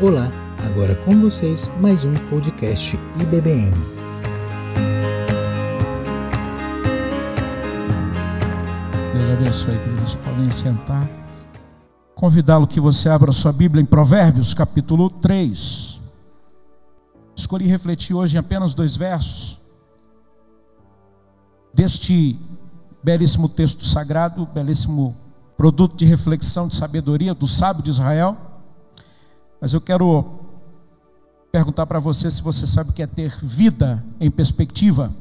Olá, agora com vocês mais um podcast IBBM. Deus abençoe, queridos. Podem sentar. Convidá-lo que você abra sua Bíblia em Provérbios, capítulo 3. Escolhi refletir hoje em apenas dois versos deste belíssimo texto sagrado, belíssimo produto de reflexão, de sabedoria do sábio de Israel. Mas eu quero perguntar para você se você sabe o que é ter vida em perspectiva.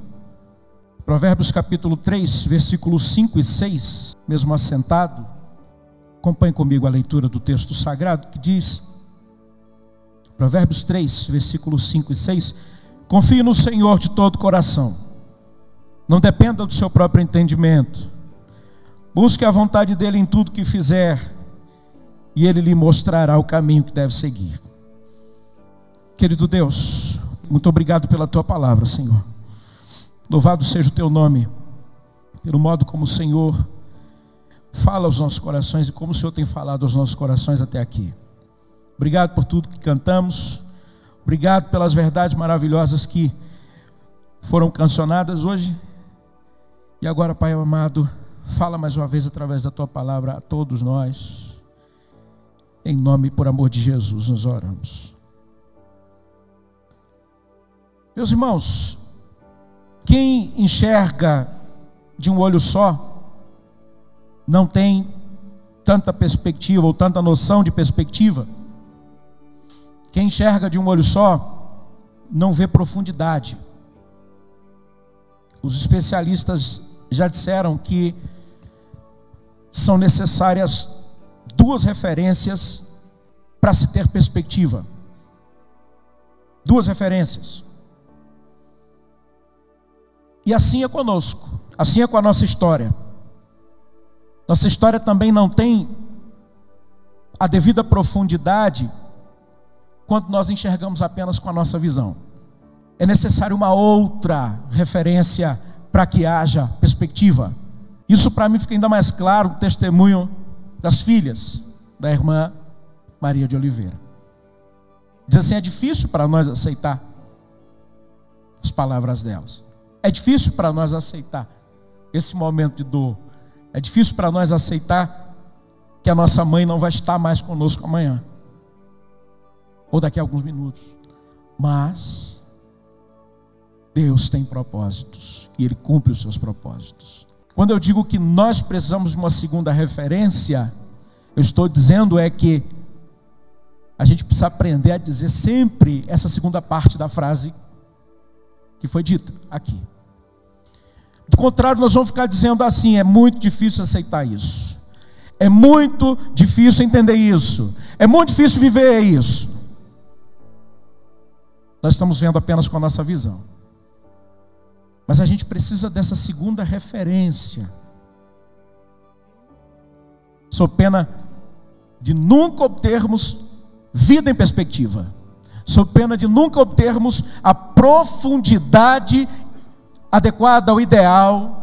Provérbios capítulo 3, versículos 5 e 6, mesmo assentado, acompanhe comigo a leitura do texto sagrado que diz, Provérbios 3, versículos 5 e 6, confie no Senhor de todo o coração, não dependa do seu próprio entendimento, busque a vontade dEle em tudo que fizer, e Ele lhe mostrará o caminho que deve seguir. Querido Deus, muito obrigado pela tua palavra, Senhor. Louvado seja o teu nome, pelo modo como o Senhor fala aos nossos corações e como o Senhor tem falado aos nossos corações até aqui. Obrigado por tudo que cantamos, obrigado pelas verdades maravilhosas que foram cancionadas hoje. E agora, Pai amado, fala mais uma vez através da tua palavra a todos nós. Em nome e por amor de Jesus, nós oramos. Meus irmãos, quem enxerga de um olho só, não tem tanta perspectiva ou tanta noção de perspectiva. Quem enxerga de um olho só, não vê profundidade. Os especialistas já disseram que são necessárias duas referências para se ter perspectiva. Duas referências. E assim é conosco, assim é com a nossa história. Nossa história também não tem a devida profundidade quando nós enxergamos apenas com a nossa visão. É necessário uma outra referência para que haja perspectiva. Isso para mim fica ainda mais claro no testemunho das filhas da irmã Maria de Oliveira. Diz assim: é difícil para nós aceitar as palavras delas. É difícil para nós aceitar esse momento de dor. É difícil para nós aceitar que a nossa mãe não vai estar mais conosco amanhã ou daqui a alguns minutos. Mas Deus tem propósitos e Ele cumpre os seus propósitos. Quando eu digo que nós precisamos de uma segunda referência, eu estou dizendo é que a gente precisa aprender a dizer sempre essa segunda parte da frase que foi dita aqui. Do contrário, nós vamos ficar dizendo assim: é muito difícil aceitar isso, é muito difícil entender isso, é muito difícil viver isso. Nós estamos vendo apenas com a nossa visão. Mas a gente precisa dessa segunda referência. Sou pena de nunca obtermos vida em perspectiva. Sou pena de nunca obtermos a profundidade adequada ao ideal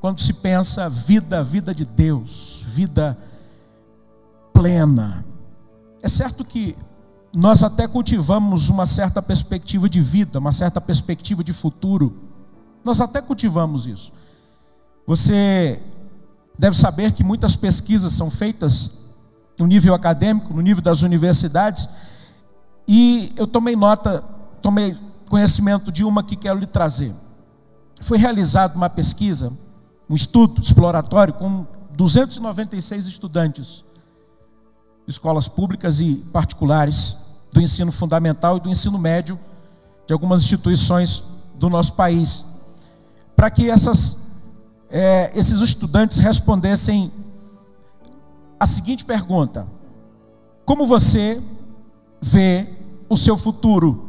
quando se pensa vida, vida de Deus, vida plena. É certo que nós até cultivamos uma certa perspectiva de vida, uma certa perspectiva de futuro. Nós até cultivamos isso. Você deve saber que muitas pesquisas são feitas no nível acadêmico, no nível das universidades, e eu tomei nota, tomei conhecimento de uma que quero lhe trazer. Foi realizada uma pesquisa, um estudo exploratório com 296 estudantes escolas públicas e particulares, do ensino fundamental e do ensino médio de algumas instituições do nosso país, para que essas, é, esses estudantes respondessem a seguinte pergunta: Como você vê o seu futuro?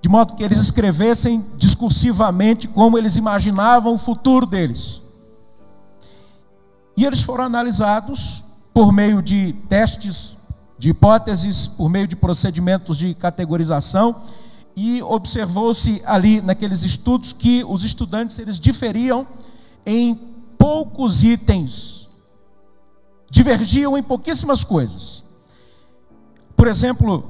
De modo que eles escrevessem discursivamente como eles imaginavam o futuro deles. E eles foram analisados por meio de testes, de hipóteses, por meio de procedimentos de categorização, e observou-se ali naqueles estudos que os estudantes eles diferiam em poucos itens, divergiam em pouquíssimas coisas. Por exemplo,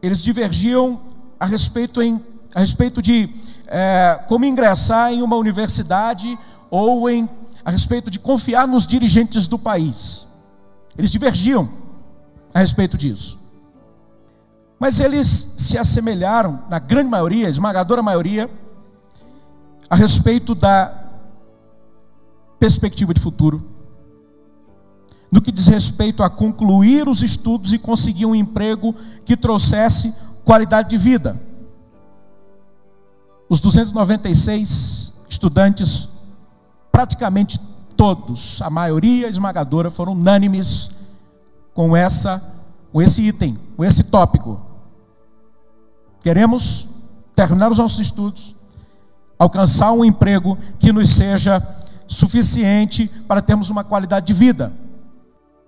eles divergiam a respeito, em, a respeito de é, como ingressar em uma universidade ou em, a respeito de confiar nos dirigentes do país. Eles divergiam a respeito disso. Mas eles se assemelharam, na grande maioria, esmagadora maioria, a respeito da perspectiva de futuro, no que diz respeito a concluir os estudos e conseguir um emprego que trouxesse qualidade de vida. Os 296 estudantes, praticamente todos, a maioria esmagadora, foram unânimes com essa, com esse item, com esse tópico. Queremos terminar os nossos estudos, alcançar um emprego que nos seja suficiente para termos uma qualidade de vida.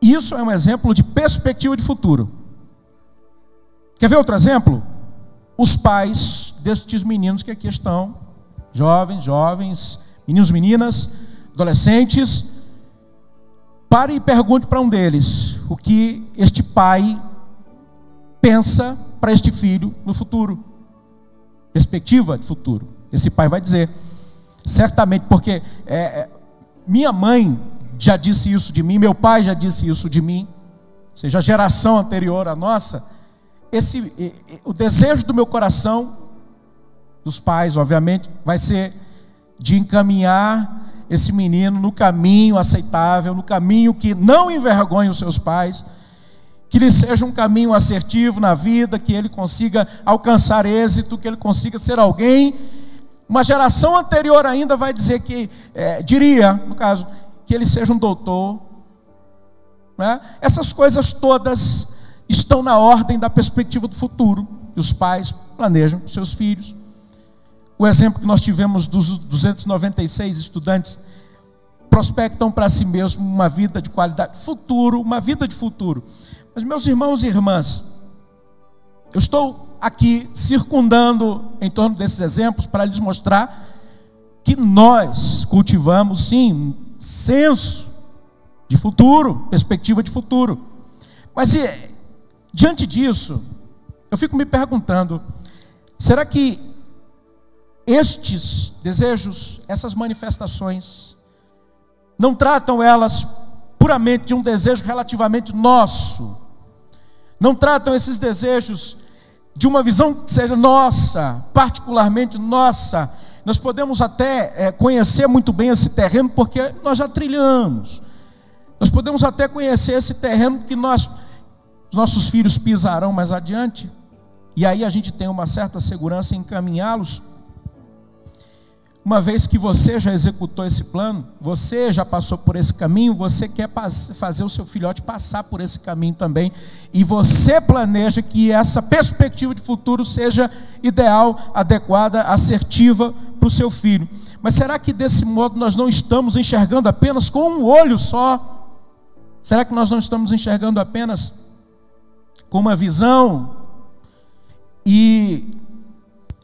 Isso é um exemplo de perspectiva de futuro. Quer ver outro exemplo? Os pais destes meninos que aqui estão, jovens, jovens, meninos, meninas, adolescentes, pare e pergunte para um deles o que este pai pensa para este filho no futuro. Perspectiva de futuro. Esse pai vai dizer, certamente, porque é, é, minha mãe já disse isso de mim, meu pai já disse isso de mim, ou seja, a geração anterior à nossa, esse, o desejo do meu coração, dos pais, obviamente, vai ser de encaminhar esse menino no caminho aceitável, no caminho que não envergonhe os seus pais, que lhe seja um caminho assertivo na vida, que ele consiga alcançar êxito, que ele consiga ser alguém. Uma geração anterior ainda vai dizer que, é, diria, no caso, que ele seja um doutor. Né? Essas coisas todas estão na ordem da perspectiva do futuro, que os pais planejam com seus filhos. O exemplo que nós tivemos dos 296 estudantes prospectam para si mesmo uma vida de qualidade, futuro, uma vida de futuro. Mas, meus irmãos e irmãs, eu estou aqui circundando em torno desses exemplos para lhes mostrar que nós cultivamos, sim, senso de futuro, perspectiva de futuro. Mas e, diante disso, eu fico me perguntando: será que estes desejos, essas manifestações, não tratam elas puramente de um desejo relativamente nosso? Não tratam esses desejos de uma visão que seja nossa, particularmente nossa. Nós podemos até é, conhecer muito bem esse terreno porque nós já trilhamos. Nós podemos até conhecer esse terreno que nós, os nossos filhos pisarão mais adiante. E aí a gente tem uma certa segurança em encaminhá-los uma vez que você já executou esse plano, você já passou por esse caminho, você quer fazer o seu filhote passar por esse caminho também, e você planeja que essa perspectiva de futuro seja ideal, adequada, assertiva para o seu filho. Mas será que desse modo nós não estamos enxergando apenas com um olho só? Será que nós não estamos enxergando apenas com uma visão? E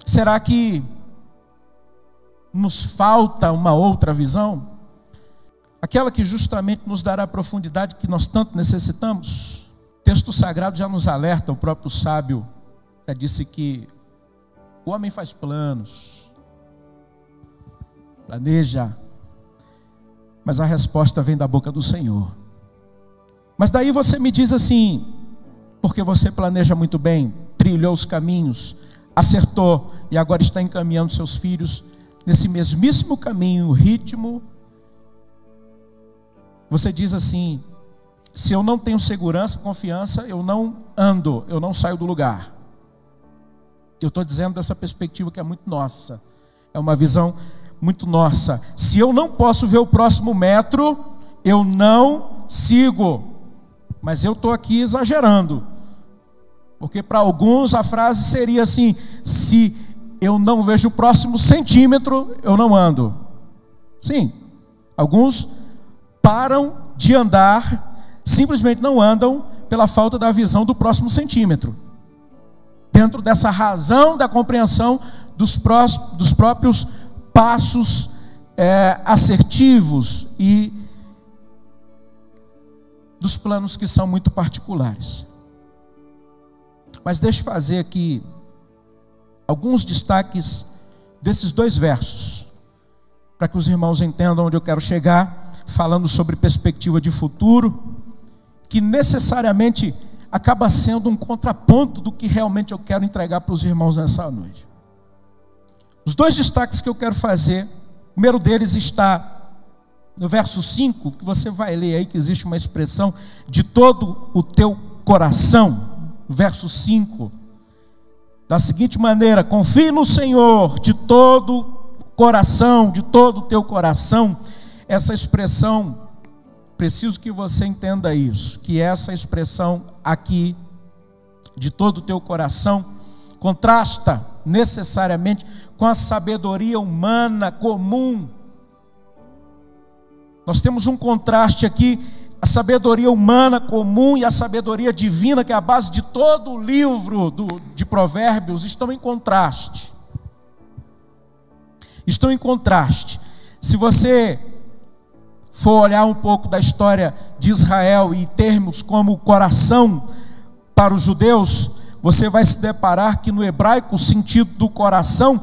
será que nos falta uma outra visão? Aquela que justamente nos dará a profundidade que nós tanto necessitamos? Texto sagrado já nos alerta, o próprio sábio já disse que o homem faz planos, planeja, mas a resposta vem da boca do Senhor. Mas daí você me diz assim, porque você planeja muito bem, trilhou os caminhos, acertou e agora está encaminhando seus filhos nesse mesmíssimo caminho, ritmo, você diz assim: se eu não tenho segurança, confiança, eu não ando, eu não saio do lugar. Eu estou dizendo dessa perspectiva que é muito nossa, é uma visão muito nossa. Se eu não posso ver o próximo metro, eu não sigo. Mas eu estou aqui exagerando, porque para alguns a frase seria assim: se eu não vejo o próximo centímetro, eu não ando. Sim, alguns param de andar, simplesmente não andam pela falta da visão do próximo centímetro. Dentro dessa razão da compreensão dos, prós, dos próprios passos é, assertivos e dos planos que são muito particulares. Mas deixe fazer aqui alguns destaques desses dois versos, para que os irmãos entendam onde eu quero chegar, falando sobre perspectiva de futuro, que necessariamente acaba sendo um contraponto do que realmente eu quero entregar para os irmãos nessa noite. Os dois destaques que eu quero fazer, o primeiro deles está no verso 5, que você vai ler aí, que existe uma expressão de todo o teu coração. Verso 5, da seguinte maneira: confie no Senhor de todo coração, de todo o teu coração. Essa expressão, preciso que você entenda isso, que essa expressão aqui, de todo o teu coração, contrasta necessariamente com a sabedoria humana comum nós temos um contraste aqui, a sabedoria humana comum e a sabedoria divina, que é a base de todo o livro do, de Provérbios, estão em contraste. Estão em contraste. Se você for olhar um pouco da história de Israel e termos como coração para os judeus, você vai se deparar que no hebraico o sentido do coração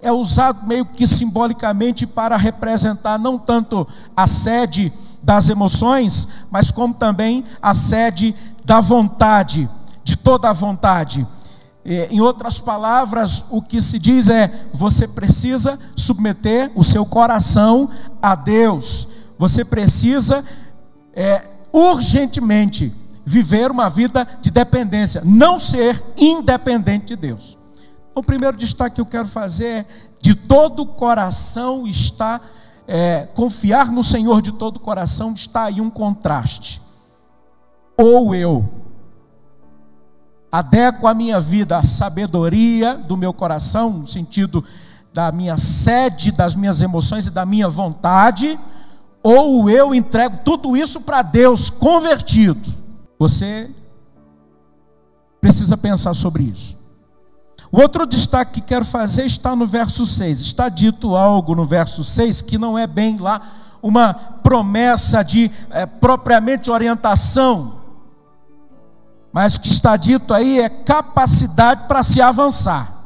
é usado meio que simbolicamente para representar não tanto a sede das emoções, mas como também a sede da vontade, de toda a vontade. Em outras palavras, o que se diz é: você precisa submeter o seu coração a Deus, você precisa é, urgentemente viver uma vida de dependência, não ser independente de Deus. O primeiro destaque que eu quero fazer é: de todo o coração está, é, confiar no Senhor de todo o coração, está aí um contraste. Ou eu adequo a minha vida à sabedoria do meu coração, no sentido da minha sede, das minhas emoções e da minha vontade, ou eu entrego tudo isso para Deus convertido. Você precisa pensar sobre isso. O outro destaque que quero fazer está no verso 6. Está dito algo no verso 6 que não é bem lá uma promessa de é, propriamente orientação, mas o que está dito aí é capacidade para se avançar.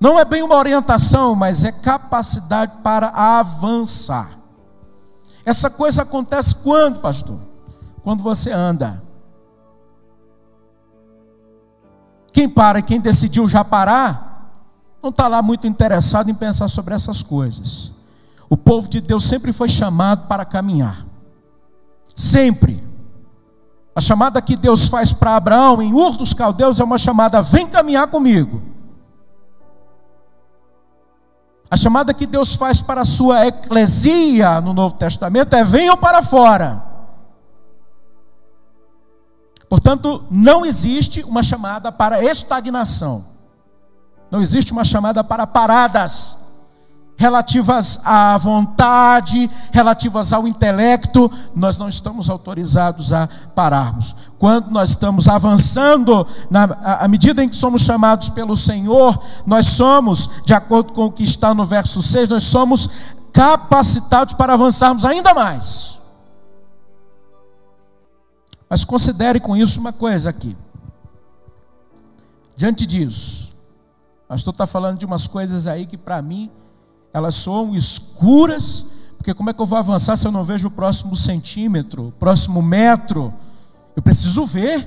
Não é bem uma orientação, mas é capacidade para avançar. Essa coisa acontece quando, pastor? Quando você anda. Quem para e quem decidiu já parar, não está lá muito interessado em pensar sobre essas coisas. O povo de Deus sempre foi chamado para caminhar. Sempre. A chamada que Deus faz para Abraão em Ur dos Caldeus é uma chamada: vem caminhar comigo. A chamada que Deus faz para a sua eclesia no Novo Testamento é: venham para fora. Portanto, não existe uma chamada para estagnação. Não existe uma chamada para paradas relativas à vontade, relativas ao intelecto, nós não estamos autorizados a pararmos. Quando nós estamos avançando, na, à medida em que somos chamados pelo Senhor, nós somos, de acordo com o que está no verso 6, nós somos capacitados para avançarmos ainda mais. Mas considere com isso uma coisa aqui. Diante disso, pastor está falando de umas coisas aí que para mim elas soam escuras, porque como é que eu vou avançar se eu não vejo o próximo centímetro, o próximo metro? Eu preciso ver.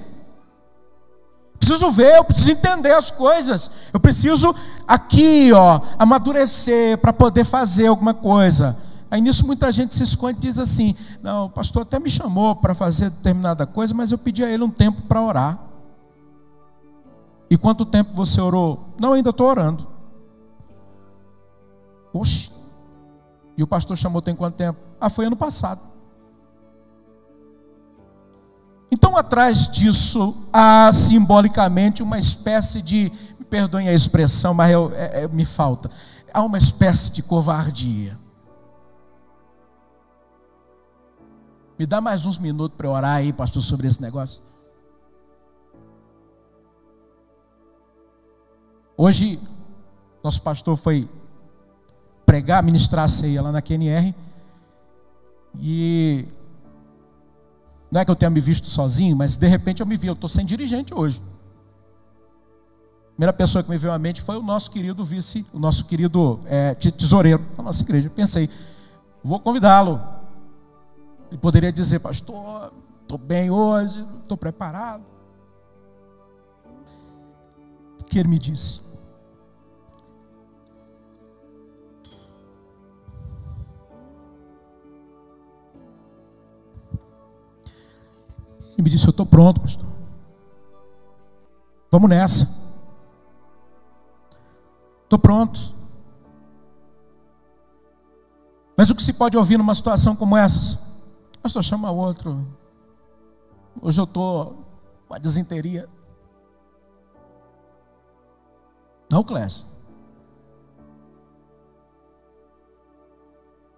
Preciso ver, eu preciso entender as coisas. Eu preciso aqui, ó, amadurecer para poder fazer alguma coisa. Aí nisso muita gente se esconde e diz assim: Não, o pastor até me chamou para fazer determinada coisa, mas eu pedi a ele um tempo para orar. E quanto tempo você orou? Não, ainda estou orando. Oxe. E o pastor chamou tem quanto tempo? Ah, foi ano passado. Então, atrás disso, há simbolicamente uma espécie de, me perdoem a expressão, mas eu, é, é, me falta, há uma espécie de covardia. Me dá mais uns minutos para orar aí, pastor, sobre esse negócio. Hoje, nosso pastor foi pregar, ministrar a ceia lá na QNR. E Não é que eu tenha me visto sozinho, mas de repente eu me vi, eu estou sem dirigente hoje. A primeira pessoa que me veio à mente foi o nosso querido vice, o nosso querido é, tesoureiro da nossa igreja. Pensei, vou convidá-lo. Ele poderia dizer, pastor, estou bem hoje, estou preparado. O que ele me disse? Ele me disse: Eu estou pronto, pastor. Vamos nessa. Estou pronto. Mas o que se pode ouvir numa situação como essa? Pastor, chama outro. Hoje eu estou com a desinteria. Não, Clécio.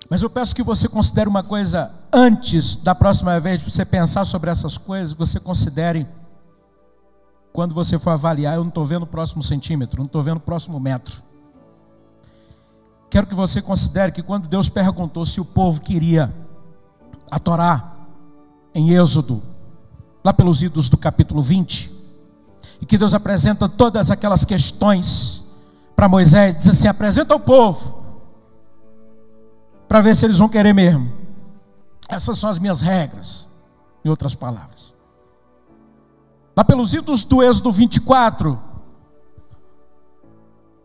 Mas eu peço que você considere uma coisa antes da próxima vez você pensar sobre essas coisas, você considere quando você for avaliar, eu não estou vendo o próximo centímetro, não estou vendo o próximo metro. Quero que você considere que quando Deus perguntou se o povo queria a Torá em Êxodo, lá pelos idos do capítulo 20, e que Deus apresenta todas aquelas questões para Moisés, diz assim: apresenta ao povo para ver se eles vão querer mesmo. Essas são as minhas regras, em outras palavras. Lá pelos idos do Êxodo 24,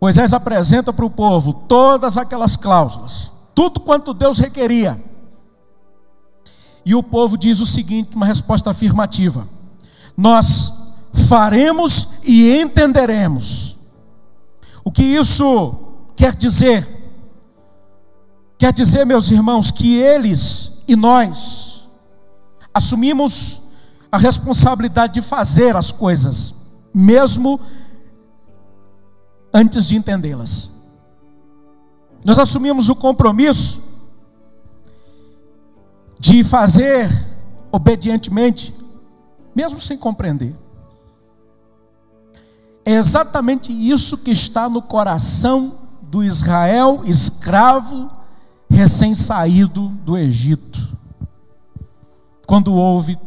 Moisés apresenta para o povo todas aquelas cláusulas, tudo quanto Deus requeria. E o povo diz o seguinte, uma resposta afirmativa: Nós faremos e entenderemos. O que isso quer dizer? Quer dizer, meus irmãos, que eles e nós assumimos a responsabilidade de fazer as coisas, mesmo antes de entendê-las. Nós assumimos o compromisso de fazer obedientemente, mesmo sem compreender. É exatamente isso que está no coração do Israel escravo recém-saído do Egito, quando houve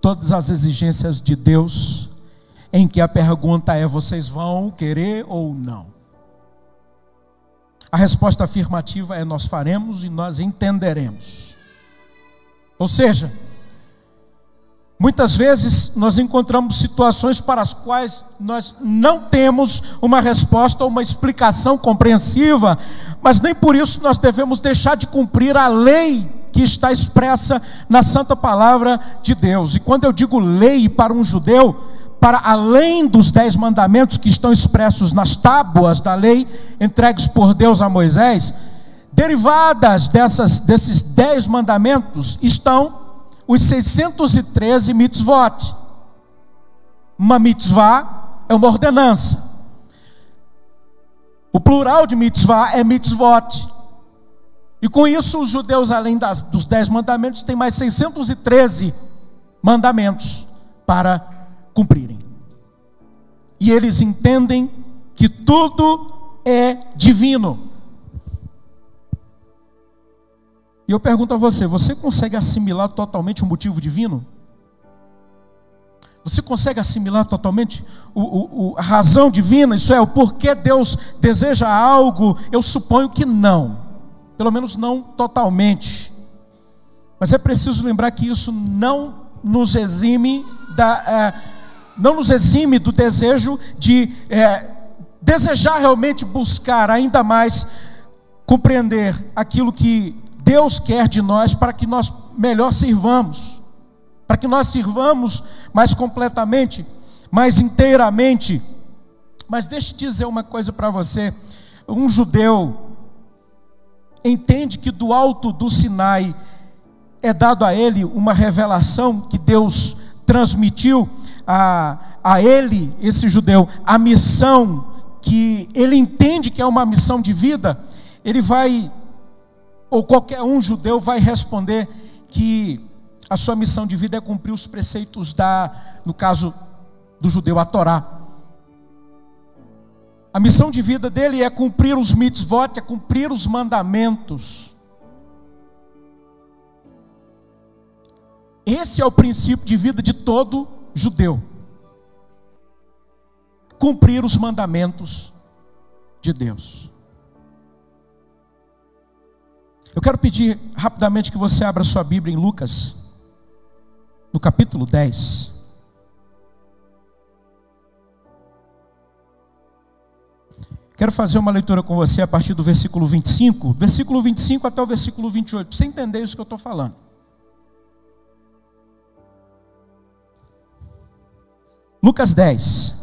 todas as exigências de Deus, em que a pergunta é: vocês vão querer ou não? A resposta afirmativa é: nós faremos e nós entenderemos. Ou seja, Muitas vezes nós encontramos situações para as quais nós não temos uma resposta ou uma explicação compreensiva, mas nem por isso nós devemos deixar de cumprir a lei que está expressa na santa palavra de Deus. E quando eu digo lei para um judeu, para além dos dez mandamentos que estão expressos nas tábuas da lei entregues por Deus a Moisés, derivadas dessas, desses dez mandamentos estão os 613 mitzvot. Uma mitzvah é uma ordenança. O plural de mitzvah é mitzvot. E com isso, os judeus, além das, dos dez mandamentos, têm mais 613 mandamentos para cumprirem. E eles entendem que tudo é divino. E eu pergunto a você: você consegue assimilar totalmente o motivo divino? Você consegue assimilar totalmente o, o, o, a razão divina? Isso é, o porquê Deus deseja algo? Eu suponho que não, pelo menos não totalmente. Mas é preciso lembrar que isso não nos exime da, é, não nos exime do desejo de é, desejar realmente buscar ainda mais compreender aquilo que Deus quer de nós para que nós melhor sirvamos, para que nós sirvamos mais completamente, mais inteiramente. Mas deixe eu dizer uma coisa para você: um judeu entende que do alto do Sinai é dado a ele uma revelação que Deus transmitiu a, a ele, esse judeu, a missão que ele entende que é uma missão de vida, ele vai ou qualquer um judeu vai responder que a sua missão de vida é cumprir os preceitos da, no caso do judeu, a Torá. A missão de vida dele é cumprir os mitzvot, é cumprir os mandamentos. Esse é o princípio de vida de todo judeu. Cumprir os mandamentos de Deus. Eu quero pedir rapidamente que você abra sua Bíblia em Lucas, no capítulo 10. Quero fazer uma leitura com você a partir do versículo 25, versículo 25 até o versículo 28, para você entender isso que eu estou falando. Lucas 10.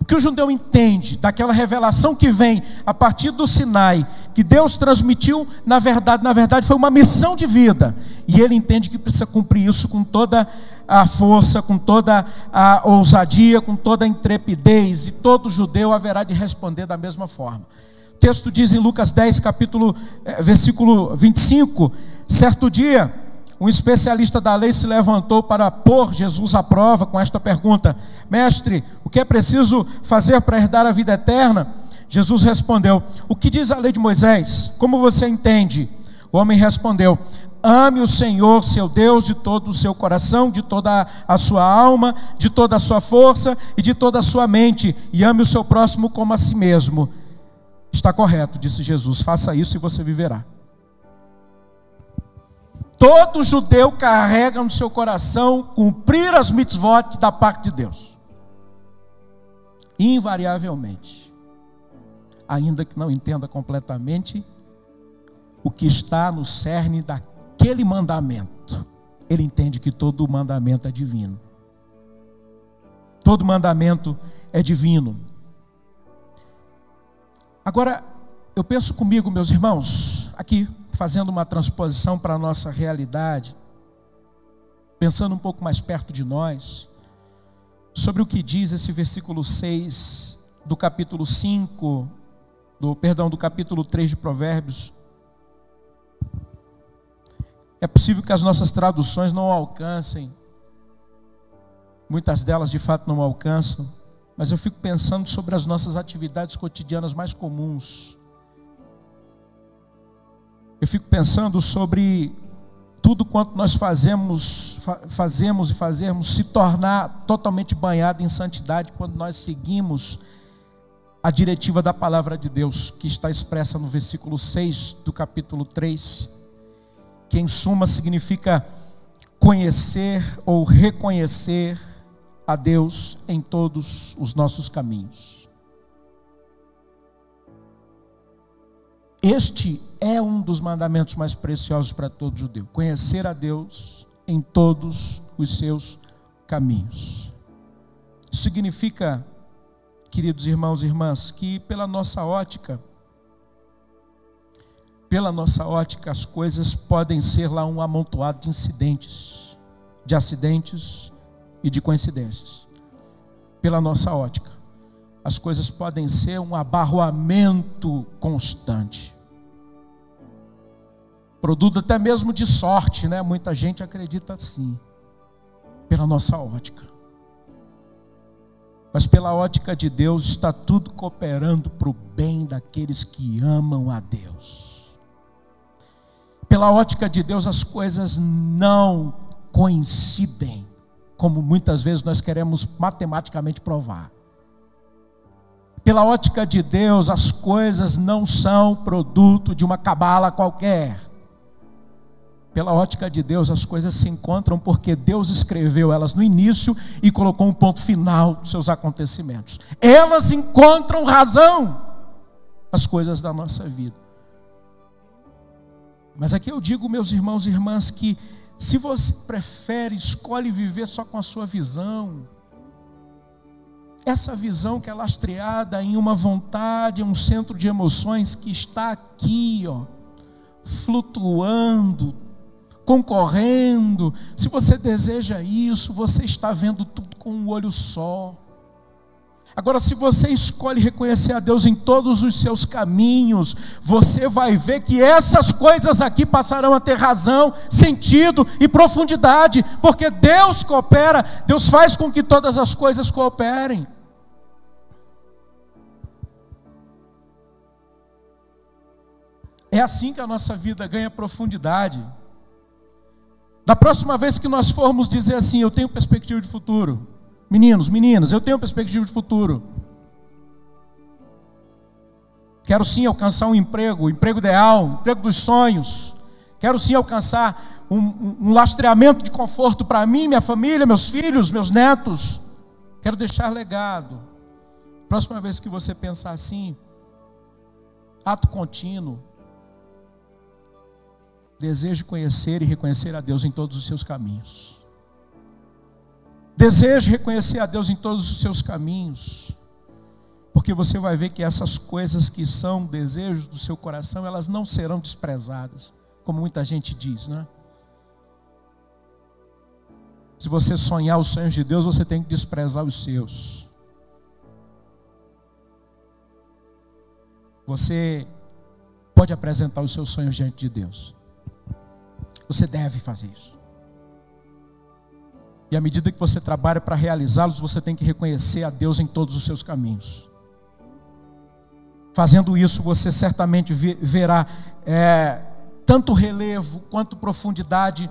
O que o judeu entende daquela revelação que vem a partir do Sinai, que Deus transmitiu, na verdade, na verdade foi uma missão de vida. E ele entende que precisa cumprir isso com toda a força, com toda a ousadia, com toda a intrepidez, e todo judeu haverá de responder da mesma forma. O texto diz em Lucas 10, capítulo, eh, versículo 25, certo dia, um especialista da lei se levantou para pôr Jesus à prova com esta pergunta: Mestre, o que é preciso fazer para herdar a vida eterna? Jesus respondeu: O que diz a lei de Moisés? Como você entende? O homem respondeu: Ame o Senhor, seu Deus, de todo o seu coração, de toda a sua alma, de toda a sua força e de toda a sua mente, e ame o seu próximo como a si mesmo. Está correto, disse Jesus. Faça isso e você viverá. Todo judeu carrega no seu coração cumprir as mitzvot da parte de Deus. Invariavelmente. Ainda que não entenda completamente o que está no cerne daquele mandamento. Ele entende que todo mandamento é divino. Todo mandamento é divino. Agora, eu penso comigo, meus irmãos, aqui, fazendo uma transposição para a nossa realidade, pensando um pouco mais perto de nós, sobre o que diz esse versículo 6 do capítulo 5, do perdão, do capítulo 3 de Provérbios. É possível que as nossas traduções não alcancem, muitas delas de fato não alcançam, mas eu fico pensando sobre as nossas atividades cotidianas mais comuns eu fico pensando sobre tudo quanto nós fazemos, fazemos e fazemos se tornar totalmente banhado em santidade quando nós seguimos a diretiva da palavra de Deus, que está expressa no versículo 6 do capítulo 3, que em suma significa conhecer ou reconhecer a Deus em todos os nossos caminhos. Este é um dos mandamentos mais preciosos para todo judeu: conhecer a Deus em todos os seus caminhos. Significa, queridos irmãos e irmãs, que pela nossa ótica, pela nossa ótica, as coisas podem ser lá um amontoado de incidentes, de acidentes e de coincidências. Pela nossa ótica, as coisas podem ser um abarroamento constante produto até mesmo de sorte, né? Muita gente acredita assim, pela nossa ótica. Mas pela ótica de Deus está tudo cooperando para o bem daqueles que amam a Deus. Pela ótica de Deus as coisas não coincidem, como muitas vezes nós queremos matematicamente provar. Pela ótica de Deus, as coisas não são produto de uma cabala qualquer pela ótica de Deus, as coisas se encontram porque Deus escreveu elas no início e colocou um ponto final dos seus acontecimentos. Elas encontram razão as coisas da nossa vida. Mas aqui eu digo, meus irmãos e irmãs, que se você prefere, escolhe viver só com a sua visão, essa visão que é lastreada em uma vontade, em um centro de emoções que está aqui, ó, flutuando, concorrendo, se você deseja isso, você está vendo tudo com um olho só. Agora, se você escolhe reconhecer a Deus em todos os seus caminhos, você vai ver que essas coisas aqui passarão a ter razão, sentido e profundidade, porque Deus coopera, Deus faz com que todas as coisas cooperem. É assim que a nossa vida ganha profundidade. Da próxima vez que nós formos dizer assim, eu tenho perspectiva de futuro. Meninos, meninas, eu tenho perspectiva de futuro. Quero sim alcançar um emprego, um emprego ideal, um emprego dos sonhos. Quero sim alcançar um, um lastreamento de conforto para mim, minha família, meus filhos, meus netos. Quero deixar legado. Próxima vez que você pensar assim, ato contínuo, desejo conhecer e reconhecer a Deus em todos os seus caminhos. Deseje reconhecer a Deus em todos os seus caminhos. Porque você vai ver que essas coisas que são desejos do seu coração, elas não serão desprezadas, como muita gente diz, né? Se você sonhar os sonhos de Deus, você tem que desprezar os seus. Você pode apresentar os seus sonhos diante de Deus. Você deve fazer isso. E à medida que você trabalha para realizá-los, você tem que reconhecer a Deus em todos os seus caminhos. Fazendo isso, você certamente verá é, tanto relevo quanto profundidade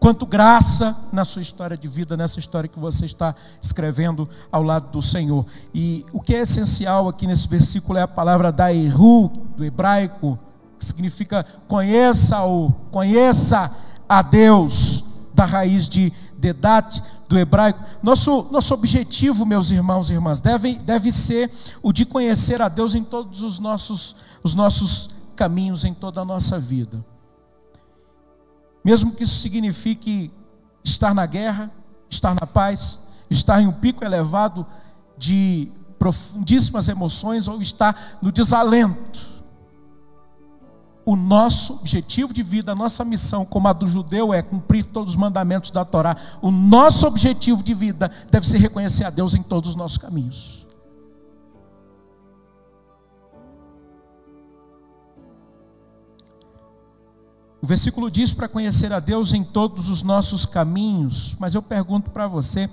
quanto graça na sua história de vida, nessa história que você está escrevendo ao lado do Senhor. E o que é essencial aqui nesse versículo é a palavra dairu, do hebraico, que significa conheça-o, conheça a Deus, da raiz de dedat, do hebraico. Nosso, nosso objetivo, meus irmãos e irmãs, deve, deve ser o de conhecer a Deus em todos os nossos, os nossos caminhos, em toda a nossa vida. Mesmo que isso signifique estar na guerra, estar na paz, estar em um pico elevado de profundíssimas emoções ou estar no desalento. O nosso objetivo de vida, a nossa missão, como a do judeu, é cumprir todos os mandamentos da Torá. O nosso objetivo de vida deve ser reconhecer a Deus em todos os nossos caminhos. O versículo diz para conhecer a Deus em todos os nossos caminhos, mas eu pergunto para você,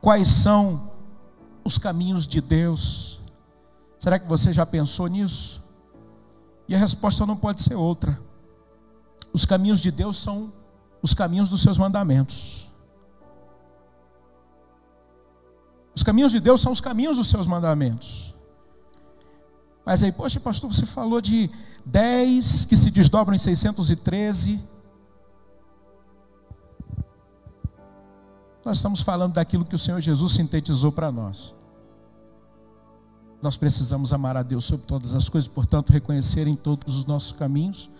quais são os caminhos de Deus? Será que você já pensou nisso? E a resposta não pode ser outra. Os caminhos de Deus são os caminhos dos seus mandamentos. Os caminhos de Deus são os caminhos dos seus mandamentos. Mas aí, poxa, pastor, você falou de 10 que se desdobram em 613. Nós estamos falando daquilo que o Senhor Jesus sintetizou para nós. Nós precisamos amar a Deus sobre todas as coisas, portanto, reconhecer em todos os nossos caminhos,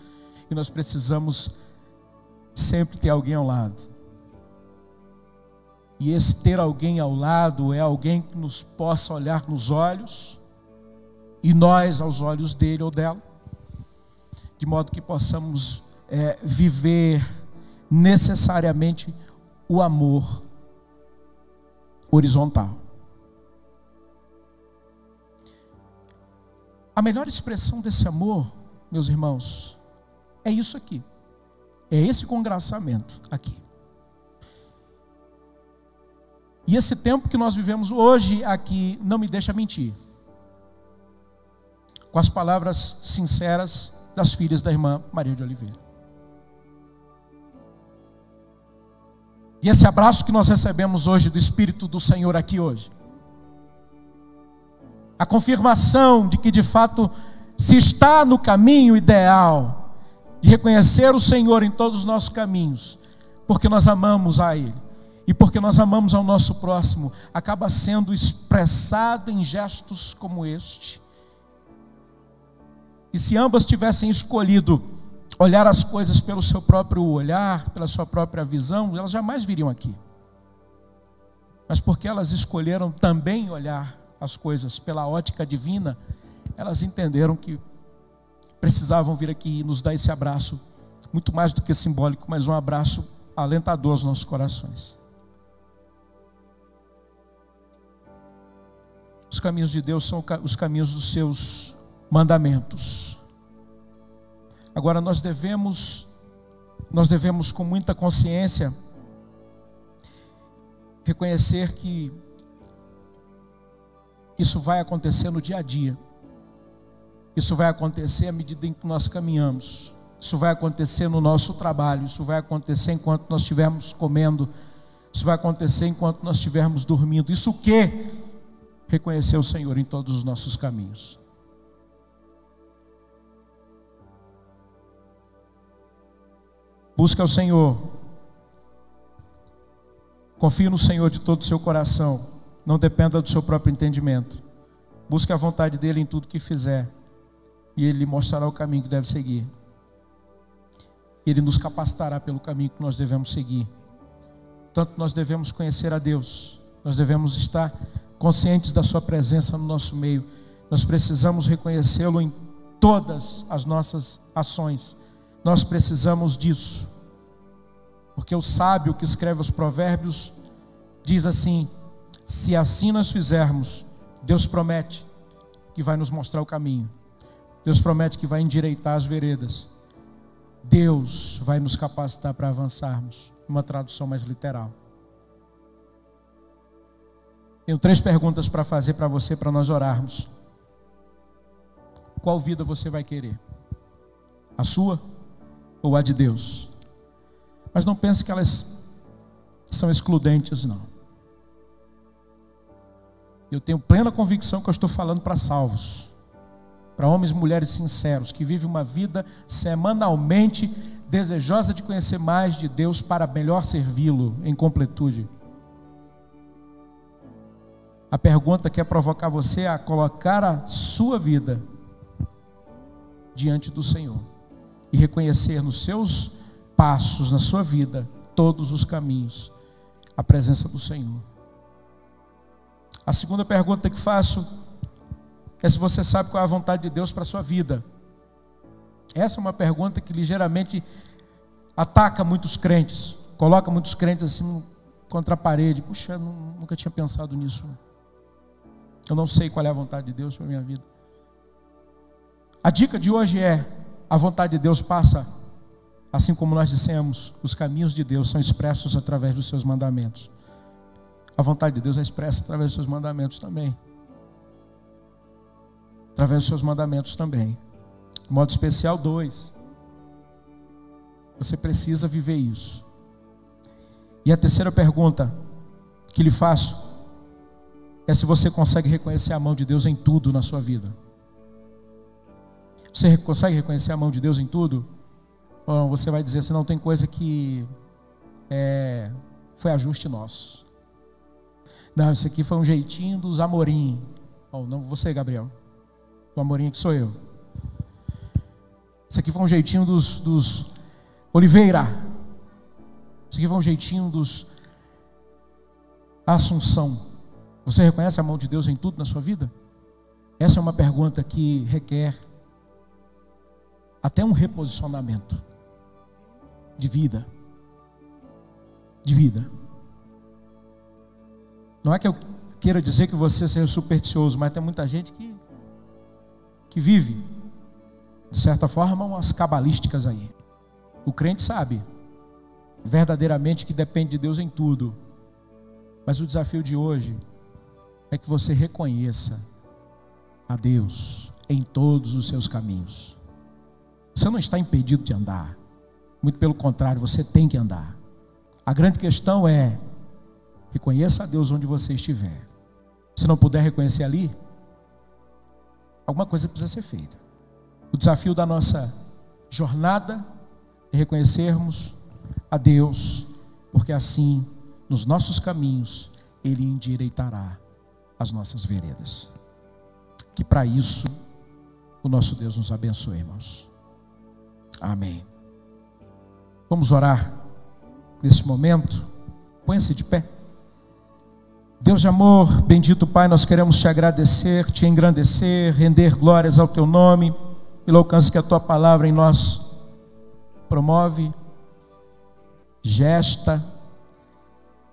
e nós precisamos sempre ter alguém ao lado. E esse ter alguém ao lado é alguém que nos possa olhar nos olhos, e nós aos olhos dele ou dela de modo que possamos é, viver necessariamente o amor horizontal. A melhor expressão desse amor, meus irmãos, é isso aqui. É esse congraçamento aqui. E esse tempo que nós vivemos hoje aqui não me deixa mentir. Com as palavras sinceras das filhas da irmã Maria de Oliveira. E esse abraço que nós recebemos hoje do Espírito do Senhor aqui hoje, a confirmação de que de fato se está no caminho ideal de reconhecer o Senhor em todos os nossos caminhos, porque nós amamos a Ele e porque nós amamos ao nosso próximo, acaba sendo expressado em gestos como este e se ambas tivessem escolhido olhar as coisas pelo seu próprio olhar, pela sua própria visão, elas jamais viriam aqui. Mas porque elas escolheram também olhar as coisas pela ótica divina, elas entenderam que precisavam vir aqui e nos dar esse abraço, muito mais do que simbólico, mas um abraço alentador aos nossos corações. Os caminhos de Deus são os caminhos dos seus mandamentos. Agora nós devemos nós devemos com muita consciência reconhecer que isso vai acontecer no dia a dia. Isso vai acontecer à medida em que nós caminhamos. Isso vai acontecer no nosso trabalho, isso vai acontecer enquanto nós estivermos comendo, isso vai acontecer enquanto nós estivermos dormindo. Isso o quê? Reconhecer o Senhor em todos os nossos caminhos. Busca o Senhor. Confie no Senhor de todo o seu coração. Não dependa do seu próprio entendimento. Busque a vontade dele em tudo que fizer. E ele lhe mostrará o caminho que deve seguir. Ele nos capacitará pelo caminho que nós devemos seguir. Tanto nós devemos conhecer a Deus, nós devemos estar conscientes da Sua presença no nosso meio. Nós precisamos reconhecê-lo em todas as nossas ações. Nós precisamos disso. Porque o sábio que escreve os provérbios diz assim: se assim nós fizermos, Deus promete que vai nos mostrar o caminho. Deus promete que vai endireitar as veredas. Deus vai nos capacitar para avançarmos. Uma tradução mais literal. Tenho três perguntas para fazer para você, para nós orarmos. Qual vida você vai querer? A sua ou a de Deus? Mas não pense que elas são excludentes, não. Eu tenho plena convicção que eu estou falando para salvos para homens e mulheres sinceros, que vivem uma vida semanalmente desejosa de conhecer mais de Deus para melhor servi-lo em completude. A pergunta quer provocar você a colocar a sua vida diante do Senhor e reconhecer nos seus passos, na sua vida, todos os caminhos, a presença do Senhor. A segunda pergunta que faço é se você sabe qual é a vontade de Deus para a sua vida. Essa é uma pergunta que ligeiramente ataca muitos crentes, coloca muitos crentes assim contra a parede. Puxa, nunca tinha pensado nisso. Eu não sei qual é a vontade de Deus para a minha vida. A dica de hoje é: a vontade de Deus passa, assim como nós dissemos, os caminhos de Deus são expressos através dos seus mandamentos. A vontade de Deus é expressa através dos seus mandamentos também através dos seus mandamentos também. modo especial, dois. Você precisa viver isso. E a terceira pergunta que lhe faço é se você consegue reconhecer a mão de Deus em tudo na sua vida. Você consegue reconhecer a mão de Deus em tudo? Ou você vai dizer assim, não tem coisa que é, foi ajuste nosso. Não, isso aqui foi um jeitinho dos amorim. Oh, não você, Gabriel. O Amorim que sou eu. Isso aqui foi um jeitinho dos, dos Oliveira. Isso aqui foi um jeitinho dos Assunção. Você reconhece a mão de Deus em tudo na sua vida? Essa é uma pergunta que requer até um reposicionamento de vida. De vida. Não é que eu queira dizer que você seja supersticioso, mas tem muita gente que que vive, de certa forma, umas cabalísticas aí. O crente sabe, verdadeiramente, que depende de Deus em tudo. Mas o desafio de hoje é que você reconheça a Deus em todos os seus caminhos. Você não está impedido de andar. Muito pelo contrário, você tem que andar. A grande questão é: reconheça a Deus onde você estiver. Se não puder reconhecer ali, alguma coisa precisa ser feita. O desafio da nossa jornada é reconhecermos a Deus, porque assim, nos nossos caminhos, Ele endireitará as nossas veredas. Que para isso, o nosso Deus nos abençoe, irmãos. Amém. Vamos orar nesse momento. Põe-se de pé. Deus de amor, bendito Pai, nós queremos te agradecer, te engrandecer, render glórias ao teu nome, pelo alcance que a tua palavra em nós promove, gesta,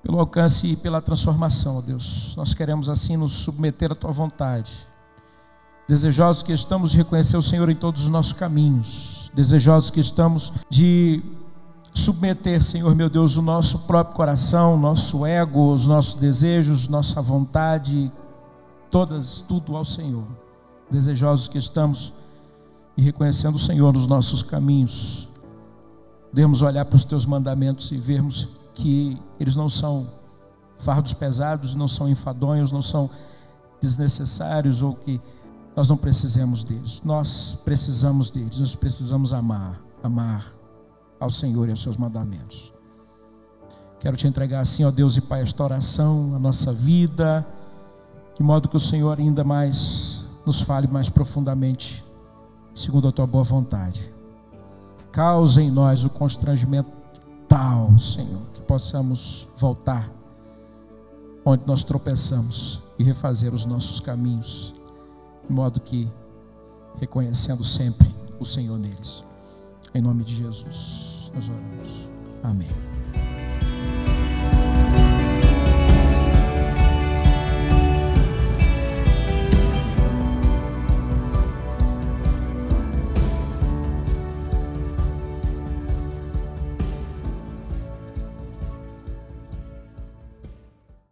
pelo alcance e pela transformação, Deus. Nós queremos assim nos submeter à tua vontade. Desejosos que estamos de reconhecer o Senhor em todos os nossos caminhos, desejosos que estamos de submeter, Senhor meu Deus, o nosso próprio coração, nosso ego, os nossos desejos, nossa vontade, todas, tudo ao Senhor. Desejosos que estamos e reconhecendo o Senhor nos nossos caminhos, podemos olhar para os teus mandamentos e vermos que eles não são fardos pesados, não são enfadonhos, não são desnecessários ou que nós não precisamos deles. Nós precisamos deles, nós precisamos amar, amar ao Senhor e aos seus mandamentos. Quero te entregar assim, ó Deus e Pai, esta oração, a nossa vida, de modo que o Senhor ainda mais nos fale mais profundamente, segundo a tua boa vontade. Causa em nós o constrangimento tal, Senhor, que possamos voltar onde nós tropeçamos e refazer os nossos caminhos, de modo que reconhecendo sempre o Senhor neles. Em nome de Jesus, nós oramos. Amém.